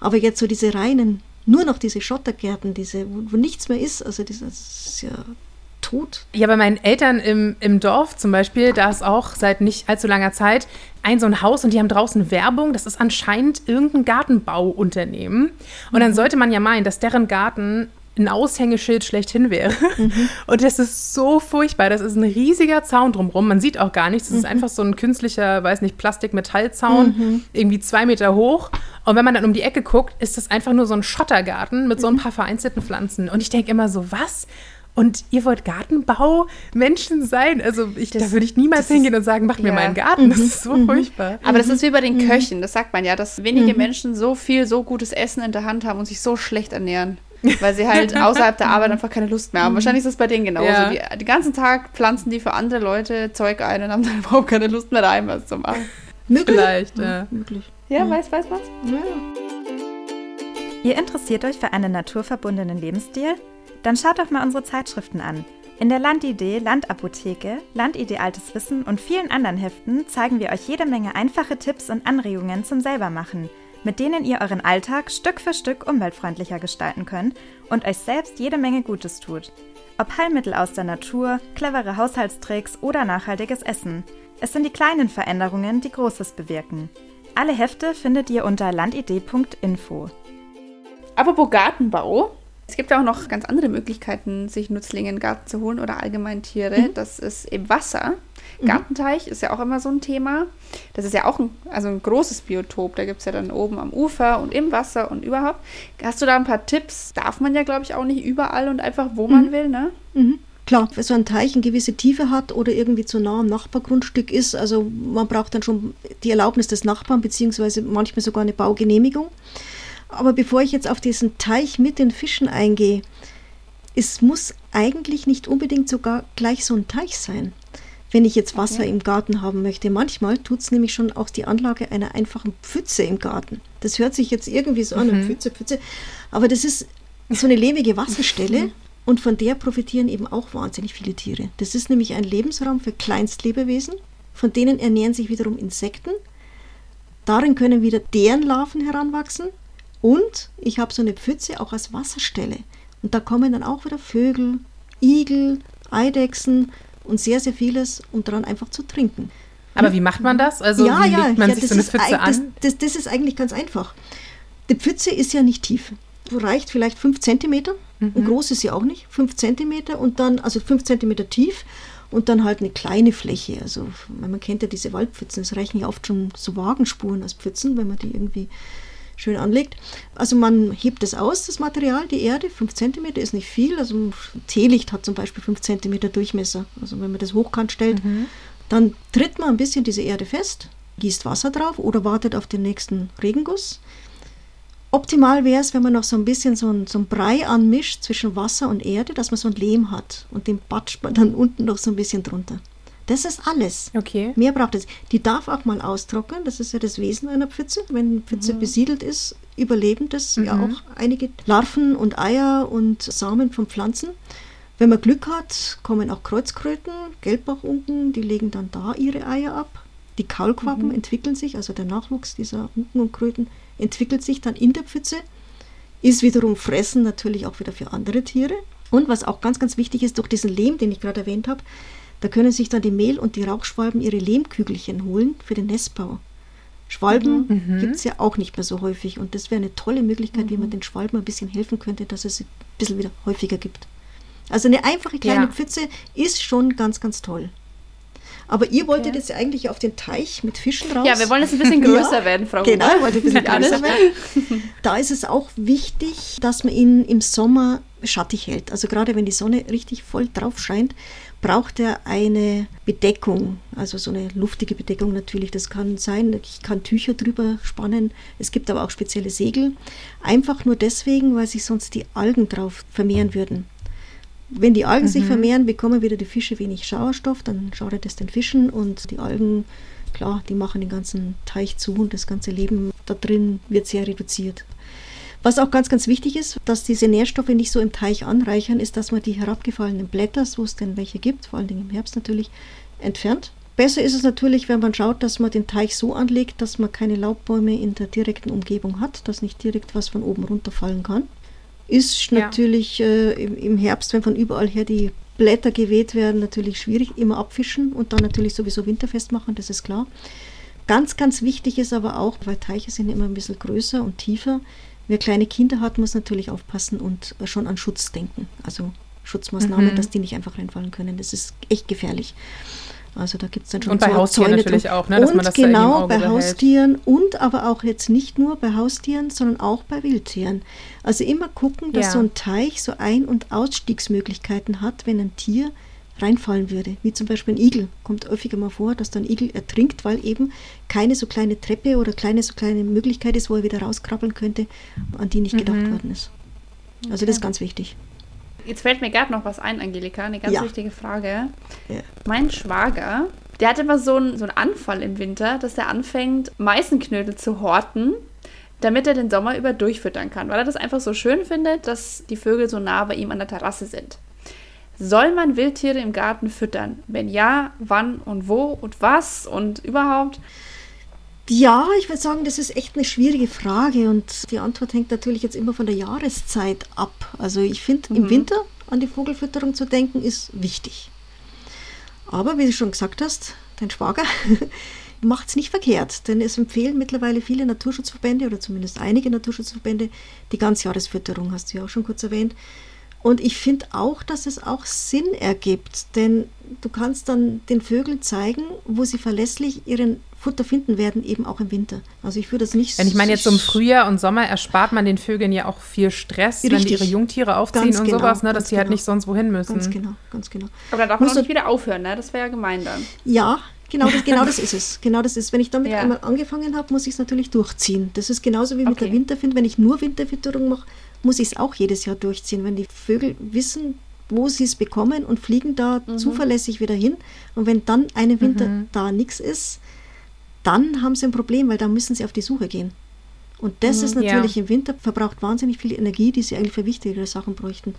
Aber jetzt so diese reinen, nur noch diese Schottergärten, diese, wo, wo nichts mehr ist, also das ist ja tot. Ja, bei meinen Eltern im, im Dorf zum Beispiel, da ist auch seit nicht allzu langer Zeit ein so ein Haus und die haben draußen Werbung. Das ist anscheinend irgendein Gartenbauunternehmen. Und dann sollte man ja meinen, dass deren Garten ein Aushängeschild schlechthin wäre. Und das ist so furchtbar. Das ist ein riesiger Zaun drumherum. Man sieht auch gar nichts. Das ist einfach so ein künstlicher, weiß nicht, Plastik-Metallzaun, irgendwie zwei Meter hoch. Und wenn man dann um die Ecke guckt, ist das einfach nur so ein Schottergarten mit so ein paar vereinzelten Pflanzen. Und ich denke immer so, was? Und ihr wollt Gartenbau Menschen sein? Also ich, da würde ich niemals hingehen und sagen, macht mir ja. meinen Garten. Das ist so furchtbar. Aber das ist wie bei den Köchen, das sagt man ja, dass wenige Menschen so viel, so gutes Essen in der Hand haben und sich so schlecht ernähren. Weil sie halt außerhalb der Arbeit einfach keine Lust mehr haben. Wahrscheinlich ist es bei denen genauso. Ja. Die, den ganzen Tag pflanzen die für andere Leute Zeug ein und haben dann überhaupt keine Lust mehr daheim was zu machen. Möglich. Vielleicht, ja. Möglich. Ja, weiß, weiß was? Ja. Ihr interessiert euch für einen naturverbundenen Lebensstil? Dann schaut doch mal unsere Zeitschriften an. In der Landidee, Landapotheke, Landidee Altes Wissen und vielen anderen Heften zeigen wir euch jede Menge einfache Tipps und Anregungen zum Selbermachen, mit denen ihr euren Alltag Stück für Stück umweltfreundlicher gestalten könnt und euch selbst jede Menge Gutes tut. Ob Heilmittel aus der Natur, clevere Haushaltstricks oder nachhaltiges Essen. Es sind die kleinen Veränderungen, die Großes bewirken. Alle Hefte findet ihr unter landidee.info. Apropos Gartenbau. Es gibt ja auch noch ganz andere Möglichkeiten, sich Nützlinge in den Garten zu holen oder allgemein Tiere. Mhm. Das ist eben Wasser. Gartenteich ist ja auch immer so ein Thema. Das ist ja auch ein, also ein großes Biotop. Da gibt es ja dann oben am Ufer und im Wasser und überhaupt. Hast du da ein paar Tipps? Darf man ja, glaube ich, auch nicht überall und einfach, wo man will, ne? Mhm. Klar, wenn so ein Teich eine gewisse Tiefe hat oder irgendwie zu nah am Nachbargrundstück ist, also man braucht dann schon die Erlaubnis des Nachbarn, beziehungsweise manchmal sogar eine Baugenehmigung. Aber bevor ich jetzt auf diesen Teich mit den Fischen eingehe, es muss eigentlich nicht unbedingt sogar gleich so ein Teich sein, wenn ich jetzt Wasser Okay. im Garten haben möchte. Manchmal tut es nämlich schon auch die Anlage einer einfachen Pfütze im Garten. Das hört sich jetzt irgendwie so an, eine Pfütze, Pfütze, aber das ist so eine lebige Wasserstelle und von der profitieren eben auch wahnsinnig viele Tiere. Das ist nämlich ein Lebensraum für Kleinstlebewesen, von denen ernähren sich wiederum Insekten. Darin können wieder deren Larven heranwachsen und ich habe so eine Pfütze auch als Wasserstelle. Und da kommen dann auch wieder Vögel, Igel, Eidechsen und sehr, sehr vieles, um daran einfach zu trinken. Aber wie macht man das? Also wie legt man sich das so eine ist Pfütze das, an? Das, das ist eigentlich ganz einfach. Die Pfütze ist ja nicht tief. Reicht vielleicht 5 cm. Mhm. Und groß ist sie auch nicht. 5 cm und dann, also 5 cm tief und dann halt eine kleine Fläche. Also man kennt ja diese Waldpfützen. Es reichen ja oft schon so Wagenspuren als Pfützen, wenn man die irgendwie schön anlegt. Also man hebt es aus, das Material, die Erde, 5 cm ist nicht viel. Also ein Teelicht hat zum Beispiel 5 cm Durchmesser. Also wenn man das hochkant stellt, dann tritt man ein bisschen diese Erde fest, gießt Wasser drauf oder wartet auf den nächsten Regenguss. Optimal wäre es, wenn man noch so ein bisschen so ein, so ein Brei anmischt zwischen Wasser und Erde, dass man so ein Lehm hat und den batscht man dann unten noch so ein bisschen drunter. Das ist alles. Okay. Mehr braucht es. Die darf auch mal austrocknen, das ist ja das Wesen einer Pfütze. Wenn eine Pfütze besiedelt ist, überleben das ja auch einige Larven und Eier und Samen von Pflanzen. Wenn man Glück hat, kommen auch Kreuzkröten, Gelbbachunken, die legen dann da ihre Eier ab. Die Kaulquappen entwickeln sich, also der Nachwuchs dieser Unken und Kröten entwickelt sich dann in der Pfütze, ist wiederum Fressen natürlich auch wieder für andere Tiere. Und was auch ganz, ganz wichtig ist, durch diesen Lehm, den ich gerade erwähnt habe, da können sich dann die Mehl- und die Rauchschwalben ihre Lehmkügelchen holen für den Nestbau. Schwalben gibt es ja auch nicht mehr so häufig und das wäre eine tolle Möglichkeit, wie man den Schwalben ein bisschen helfen könnte, dass es ein bisschen wieder häufiger gibt. Also eine einfache kleine Ja. Pfütze ist schon ganz, ganz toll. Aber ihr wolltet jetzt ja eigentlich auf den Teich mit Fischen raus. Ja, wir wollen jetzt ein bisschen größer werden, Frau Genau, ihr wollt ein bisschen Ja, größer werden. Da ist es auch wichtig, dass man ihn im Sommer schattig hält. Also gerade wenn die Sonne richtig voll drauf scheint, braucht er eine Bedeckung, also so eine luftige Bedeckung natürlich. Das kann sein, ich kann Tücher drüber spannen. Es gibt aber auch spezielle Segel. Einfach nur deswegen, weil sich sonst die Algen drauf vermehren würden. Wenn die Algen sich vermehren, bekommen wieder die Fische wenig Sauerstoff, dann schadet es den Fischen und die Algen, klar, die machen den ganzen Teich zu und das ganze Leben da drin wird sehr reduziert. Was auch ganz, ganz wichtig ist, dass diese Nährstoffe nicht so im Teich anreichern, ist, dass man die herabgefallenen Blätter, wo es denn welche gibt, vor allen Dingen im Herbst natürlich, entfernt. Besser ist es natürlich, wenn man schaut, dass man den Teich so anlegt, dass man keine Laubbäume in der direkten Umgebung hat, dass nicht direkt was von oben runterfallen kann. Ist Ja. natürlich äh, im, Herbst, wenn von überall her die Blätter geweht werden, natürlich schwierig. Immer abfischen und dann natürlich sowieso winterfest machen, das ist klar. Ganz, ganz wichtig ist aber auch, weil Teiche sind immer ein bisschen größer und tiefer. Wer kleine Kinder hat, muss natürlich aufpassen und schon an Schutz denken. Also Schutzmaßnahmen, Mhm. dass die nicht einfach reinfallen können. Das ist echt gefährlich. Also da gibt es dann schon Und bei so Haustieren Zäune natürlich drum. auch, ne, dass und man das genau, bei behält. Haustieren und aber auch jetzt nicht nur bei Haustieren, sondern auch bei Wildtieren. Also immer gucken, dass Ja. so ein Teich so Ein- und Ausstiegsmöglichkeiten hat, wenn ein Tier reinfallen würde. Wie zum Beispiel ein Igel. Kommt häufiger mal vor, dass dann ein Igel ertrinkt, weil eben keine so kleine Treppe oder keine so kleine Möglichkeit ist, wo er wieder rauskrabbeln könnte, an die nicht gedacht Mhm. worden ist. Also das ist ganz wichtig. Jetzt fällt mir gerade noch was ein, Angelika, eine ganz Ja. wichtige Frage. Ja. Mein Schwager, der hat immer so einen, so einen Anfall im Winter, dass er anfängt, Meißenknödel zu horten, damit er den Sommer über durchfüttern kann, weil er das einfach so schön findet, dass die Vögel so nah bei ihm an der Terrasse sind. Soll man Wildtiere im Garten füttern? Wenn ja, wann und wo und was und überhaupt? Ja, ich würde sagen, das ist echt eine schwierige Frage und die Antwort hängt natürlich jetzt immer von der Jahreszeit ab. Also ich finde, mhm. im Winter an die Vogelfütterung zu denken, ist wichtig. Aber wie du schon gesagt hast, dein Schwager macht es nicht verkehrt, denn es empfehlen mittlerweile viele Naturschutzverbände oder zumindest einige Naturschutzverbände die Ganzjahresfütterung, hast du ja auch schon kurz erwähnt. Und ich finde auch, dass es auch Sinn ergibt, denn du kannst dann den Vögeln zeigen, wo sie verlässlich ihren Futter finden werden, eben auch im Winter. Also ich würde das nicht. Wenn ich meine jetzt im Frühjahr und Sommer erspart man den Vögeln ja auch viel Stress, Richtig. wenn die ihre Jungtiere aufziehen ganz und genau, sowas, ne, dass die halt genau. halt nicht sonst wohin müssen. Ganz genau, ganz genau. Aber da darf man auch nicht wieder aufhören, ne? Das wäre ja gemein dann. Ja, Genau das, genau das ist es. Genau das ist. Wenn ich damit ja. einmal angefangen habe, muss ich es natürlich durchziehen. Das ist genauso wie mit okay. der Winterfind. Wenn ich nur Winterfütterung mache, muss ich es auch jedes Jahr durchziehen. Wenn die Vögel wissen, wo sie es bekommen und fliegen da mhm. zuverlässig wieder hin. Und wenn dann einen Winter mhm. da nichts ist, dann haben sie ein Problem, weil da müssen sie auf die Suche gehen. Und das mhm, ist natürlich ja. im Winter, verbraucht wahnsinnig viel Energie, die sie eigentlich für wichtigere Sachen bräuchten.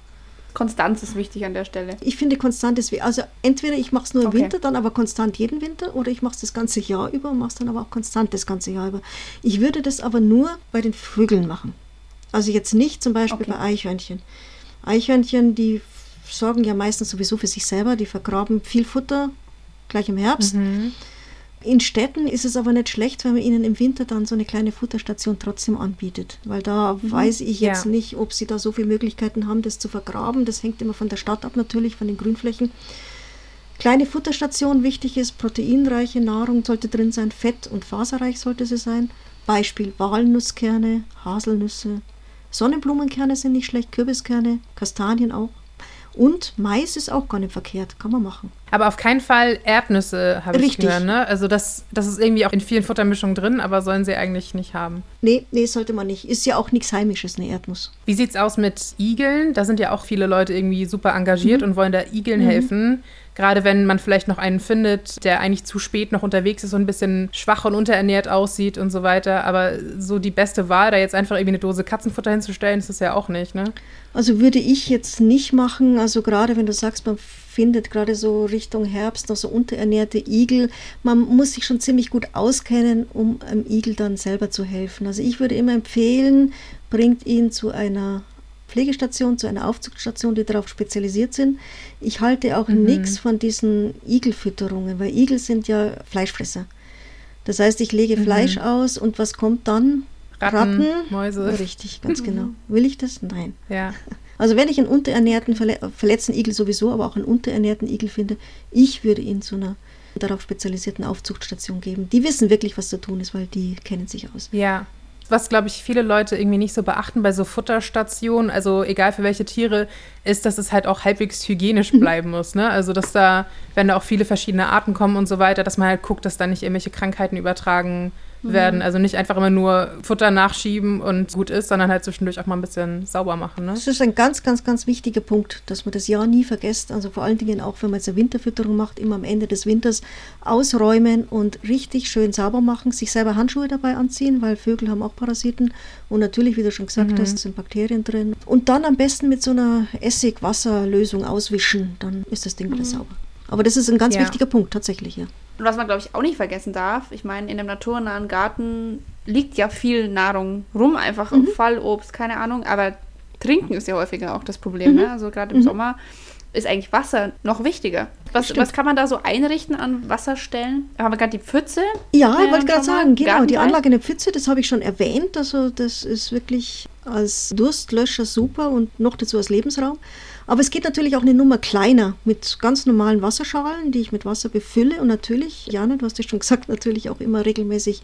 Konstanz ist wichtig an der Stelle. Ich finde, konstant ist, also entweder ich mache es nur im okay. Winter, dann aber konstant jeden Winter, oder ich mache es das ganze Jahr über und mache es dann aber auch konstant das ganze Jahr über. Ich würde das aber nur bei den Vögeln machen. Also jetzt nicht zum Beispiel okay. bei Eichhörnchen. Eichhörnchen, die sorgen ja meistens sowieso für sich selber, die vergraben viel Futter gleich im Herbst. Mhm. In Städten ist es aber nicht schlecht, wenn man ihnen im Winter dann so eine kleine Futterstation trotzdem anbietet, weil da mhm. weiß ich jetzt ja. nicht, ob sie da so viele Möglichkeiten haben, das zu vergraben. Das hängt immer von der Stadt ab natürlich, von den Grünflächen. Kleine Futterstation, wichtig ist, proteinreiche Nahrung sollte drin sein, fett- und faserreich sollte sie sein. Beispiel Walnusskerne, Haselnüsse, Sonnenblumenkerne sind nicht schlecht, Kürbiskerne, Kastanien auch. Und Mais ist auch gar nicht verkehrt, kann man machen. Aber auf keinen Fall Erdnüsse, habe ich gehört. Ne? Also das, das ist irgendwie auch in vielen Futtermischungen drin, aber sollen sie eigentlich nicht haben. Nee, nee, sollte man nicht. Ist ja auch nichts Heimisches, eine Erdnuss. Wie sieht es aus mit Igeln? Da sind ja auch viele Leute irgendwie super engagiert mhm. und wollen da Igeln mhm. helfen. Gerade wenn man vielleicht noch einen findet, der eigentlich zu spät noch unterwegs ist und ein bisschen schwach und unterernährt aussieht und so weiter. Aber so die beste Wahl, da jetzt einfach irgendwie eine Dose Katzenfutter hinzustellen, ist es ja auch nicht, ne? Also würde ich jetzt nicht machen. Also gerade wenn du sagst, man findet gerade so Richtung Herbst noch so unterernährte Igel. Man muss sich schon ziemlich gut auskennen, um einem Igel dann selber zu helfen. Also ich würde immer empfehlen, bringt ihn zu einer Pflegestation, zu einer Aufzugsstation, die darauf spezialisiert sind. Ich halte auch mhm. nichts von diesen Igelfütterungen, weil Igel sind ja Fleischfresser. Das heißt, ich lege mhm. Fleisch aus und was kommt dann? Ratten, Ratten, Mäuse. Richtig, ganz genau. Will ich das? Nein. Ja. Also wenn ich einen unterernährten, verletzten Igel sowieso, aber auch einen unterernährten Igel finde, ich würde ihn zu einer darauf spezialisierten Aufzuchtstation geben. Die wissen wirklich, was zu tun ist, weil die kennen sich aus. Ja, was, glaube ich, viele Leute irgendwie nicht so beachten bei so Futterstationen, also egal für welche Tiere, ist, dass es halt auch halbwegs hygienisch bleiben muss. Ne? Also, dass da, wenn da auch viele verschiedene Arten kommen und so weiter, dass man halt guckt, dass da nicht irgendwelche Krankheiten übertragen werden. Also nicht einfach immer nur Futter nachschieben und gut ist, sondern halt zwischendurch auch mal ein bisschen sauber machen. Ne? Das ist ein ganz, ganz, ganz wichtiger Punkt, dass man das ja nie vergisst. Also vor allen Dingen auch, wenn man jetzt eine Winterfütterung macht, immer am Ende des Winters ausräumen und richtig schön sauber machen, sich selber Handschuhe dabei anziehen, weil Vögel haben auch Parasiten und natürlich, wie du schon gesagt mhm. hast, sind Bakterien drin. Und dann am besten mit so einer Essig-Wasser-Lösung auswischen, dann ist das Ding wieder mhm. sauber. Aber das ist ein ganz ja. wichtiger Punkt, tatsächlich, ja. Und was man, glaube ich, auch nicht vergessen darf, ich meine, in einem naturnahen Garten liegt ja viel Nahrung rum, einfach mhm. Fallobst, keine Ahnung, aber Trinken ist ja häufiger auch das Problem. Mhm. Ne? Also gerade im mhm. Sommer ist eigentlich Wasser noch wichtiger. Was, was kann man da so einrichten an Wasserstellen? Haben wir gerade die Pfütze? Ja, ich wollte gerade sagen, genau, die Anlage in der Pfütze, das habe ich schon erwähnt. Also das ist wirklich als Durstlöscher super und noch dazu als Lebensraum. Aber es geht natürlich auch eine Nummer kleiner mit ganz normalen Wasserschalen, die ich mit Wasser befülle und natürlich, Jana, du hast ja schon gesagt, natürlich auch immer regelmäßig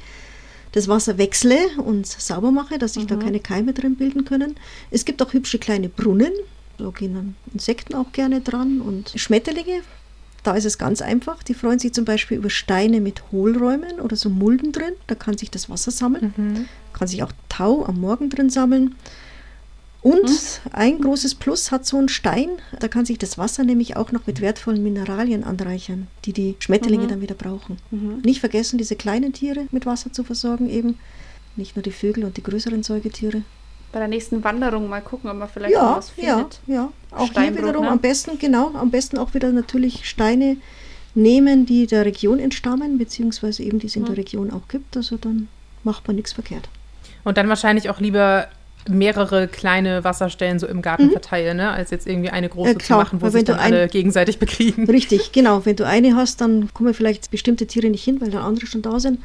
das Wasser wechsle und sauber mache, dass sich mhm. da keine Keime drin bilden können. Es gibt auch hübsche kleine Brunnen, da gehen dann Insekten auch gerne dran und Schmetterlinge. Da ist es ganz einfach. Die freuen sich zum Beispiel über Steine mit Hohlräumen oder so Mulden drin. Da kann sich das Wasser sammeln. Mhm. Kann sich auch Tau am Morgen drin sammeln. Und hm? ein großes Plus hat so ein Stein, da kann sich das Wasser nämlich auch noch mit wertvollen Mineralien anreichern, die die Schmetterlinge mhm. dann wieder brauchen. Mhm. Nicht vergessen, diese kleinen Tiere mit Wasser zu versorgen eben, nicht nur die Vögel und die größeren Säugetiere. bei der nächsten Wanderung mal gucken, ob man vielleicht noch Ja, was ja, findet. ja. Auch hier wiederum ne? am besten, genau, am besten auch wieder natürlich Steine nehmen, die der Region entstammen, beziehungsweise eben die es in Mhm. der Region auch gibt. Also dann macht man nichts verkehrt. Und dann wahrscheinlich auch lieber mehrere kleine Wasserstellen so im Garten verteilen, ne? als jetzt irgendwie eine große Äh, klar, zu machen, wo weil sich wenn du dann alle gegenseitig bekriegen. Richtig, genau. Wenn du eine hast, dann kommen vielleicht bestimmte Tiere nicht hin, weil dann andere schon da sind.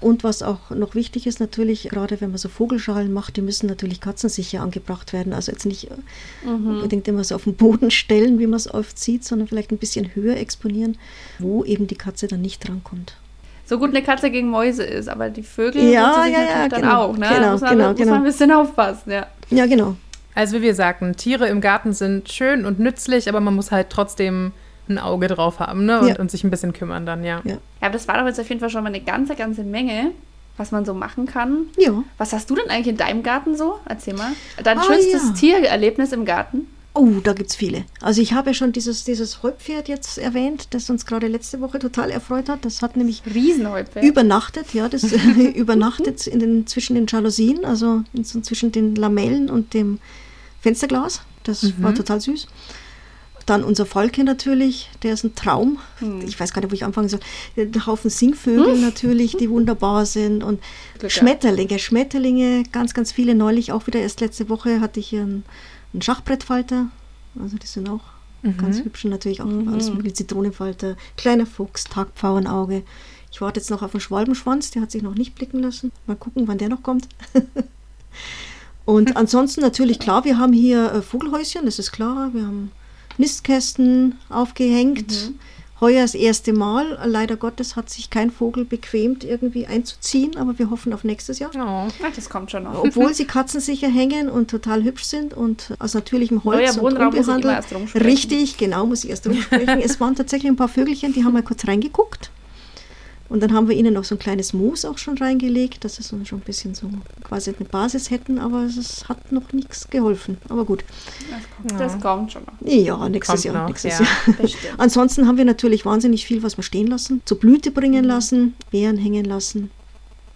Und was auch noch wichtig ist natürlich, gerade wenn man so Vogelschalen macht, die müssen natürlich katzensicher angebracht werden. Also jetzt nicht äh, Mhm. unbedingt immer so auf den Boden stellen, wie man es oft sieht, sondern vielleicht ein bisschen höher exponieren, wo eben die Katze dann nicht drankommt. So gut eine Katze gegen Mäuse ist, aber die Vögel Ja, sich ja, ja, dann genau. auch. Ne? Genau, muss man, genau, muss genau. man ein bisschen aufpassen, ja. Ja, genau. Also wie wir sagten, Tiere im Garten sind schön und nützlich, aber man muss halt trotzdem ein Auge drauf haben ne? und, Ja. und sich ein bisschen kümmern dann, ja. Ja. Ja, aber das war doch jetzt auf jeden Fall schon mal eine ganze, ganze Menge, was man so machen kann. Ja. Was hast du denn eigentlich in deinem Garten so? Erzähl mal. Dein Ah, schönstes ja. Tiererlebnis im Garten? Oh, da gibt es viele. Also ich habe ja schon dieses, dieses Heupferd jetzt erwähnt, das uns gerade letzte Woche total erfreut hat. Das hat nämlich übernachtet, ja, das übernachtet in den, zwischen den Jalousien, also in, zwischen den Lamellen und dem Fensterglas. Das war total süß. Dann unser Falke natürlich, der ist ein Traum. Ich weiß gar nicht, wo ich anfangen soll. Ein Haufen Singvögel natürlich, die wunderbar sind. Und Glück Schmetterlinge, Schmetterlinge, ganz, ganz viele. Neulich auch wieder, erst letzte Woche hatte ich hier einen, einen Schachbrettfalter. Also die sind auch ganz hübsch. Und natürlich auch alles mögliche Zitronenfalter, kleiner Fuchs, Tagpfauenauge. Ich warte jetzt noch auf den Schwalbenschwanz, der hat sich noch nicht blicken lassen. Mal gucken, wann der noch kommt. Und ansonsten natürlich klar, wir haben hier äh, Vogelhäuschen, das ist klar. Wir haben Nistkästen aufgehängt. Heuer das erste Mal. Leider Gottes hat sich kein Vogel bequemt, irgendwie einzuziehen, aber wir hoffen auf nächstes Jahr. Oh. Das kommt schon noch. Obwohl sie katzensicher hängen und total hübsch sind und aus natürlichem Holz Neuer und Wohnraum ich unbehandelt. Richtig, genau, muss ich erst rumsprechen. es waren tatsächlich ein paar Vögelchen, die haben mal kurz reingeguckt. Und dann haben wir ihnen noch so ein kleines Moos auch schon reingelegt, dass sie so schon ein bisschen so quasi eine Basis hätten, aber es hat noch nichts geholfen. Aber gut. Das kommt schon noch. Ja, nächstes Kommt Jahr. noch, nächstes ja. Jahr. Ansonsten haben wir natürlich wahnsinnig viel, was wir stehen lassen, zur Blüte bringen lassen, Beeren hängen lassen.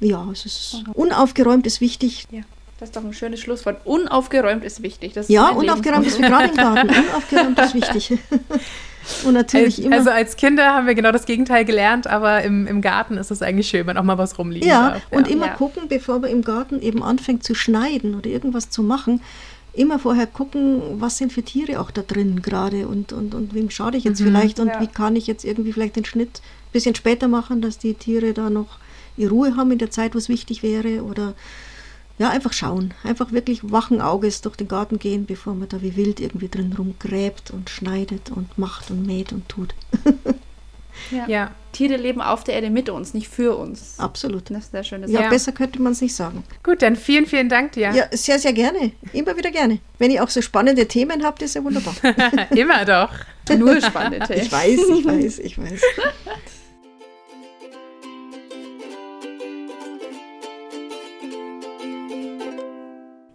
Ja, es ist unaufgeräumt ist wichtig. Ja, das ist doch ein schönes Schlusswort. Unaufgeräumt ist wichtig. Das Ja, unaufgeräumt ist wie gerade im Garten. Unaufgeräumt ist wichtig. Und natürlich Also, immer. also als Kinder haben wir genau das Gegenteil gelernt, aber im, im Garten ist es eigentlich schön, wenn auch mal was rumliegen ja, darf. und immer Ja. gucken, bevor man im Garten eben anfängt zu schneiden oder irgendwas zu machen, immer vorher gucken, was sind für Tiere auch da drin gerade und, und, und wem schade ich jetzt vielleicht und ja. wie kann ich jetzt irgendwie vielleicht den Schnitt ein bisschen später machen, dass die Tiere da noch ihre Ruhe haben in der Zeit, wo es wichtig wäre oder ja, einfach schauen. Einfach wirklich wachen Auges durch den Garten gehen, bevor man da wie wild irgendwie drin rumgräbt und schneidet und macht und mäht und tut. Ja. Ja, Tiere leben auf der Erde mit uns, nicht für uns. Absolut. Das ist sehr schöne Ja, Sache. besser könnte man es nicht sagen. gut, dann vielen, vielen Dank dir. Ja, sehr, sehr gerne. Immer wieder gerne. Wenn ihr auch so spannende Themen habt, ist ja wunderbar. Immer doch. Nur spannend. ey. Ich weiß, ich weiß, ich weiß.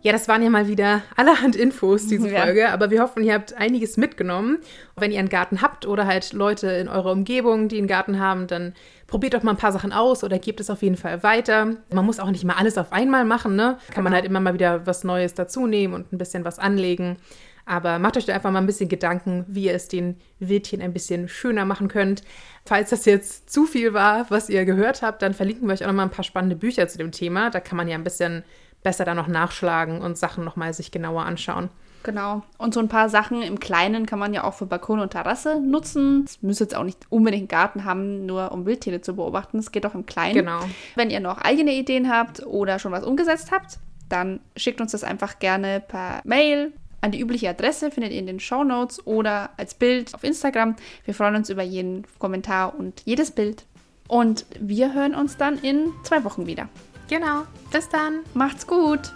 Ja, das waren ja mal wieder allerhand Infos, diese Ja. Folge. Aber wir hoffen, ihr habt einiges mitgenommen. Wenn ihr einen Garten habt oder halt Leute in eurer Umgebung, die einen Garten haben, dann probiert doch mal ein paar Sachen aus oder gebt es auf jeden Fall weiter. Man muss auch nicht mal alles auf einmal machen, ne? Kann man halt immer mal wieder was Neues dazu nehmen und ein bisschen was anlegen. Aber macht euch da einfach mal ein bisschen Gedanken, wie ihr es den Wildtieren ein bisschen schöner machen könnt. Falls das jetzt zu viel war, was ihr gehört habt, dann verlinken wir euch auch noch mal ein paar spannende Bücher zu dem Thema. Da kann man ja ein bisschen besser da noch nachschlagen und Sachen noch mal sich genauer anschauen. Genau. Und so ein paar Sachen im Kleinen kann man ja auch für Balkon und Terrasse nutzen. Es müsst jetzt auch nicht unbedingt einen Garten haben, nur um Wildtiere zu beobachten. Es geht auch im Kleinen. Genau. Wenn ihr noch eigene Ideen habt oder schon was umgesetzt habt, dann schickt uns das einfach gerne per Mail an die übliche Adresse, findet ihr in den Show Notes oder als Bild auf Instagram. Wir freuen uns über jeden Kommentar und jedes Bild. Und wir hören uns dann in zwei Wochen wieder. Genau. Bis dann. Macht's gut.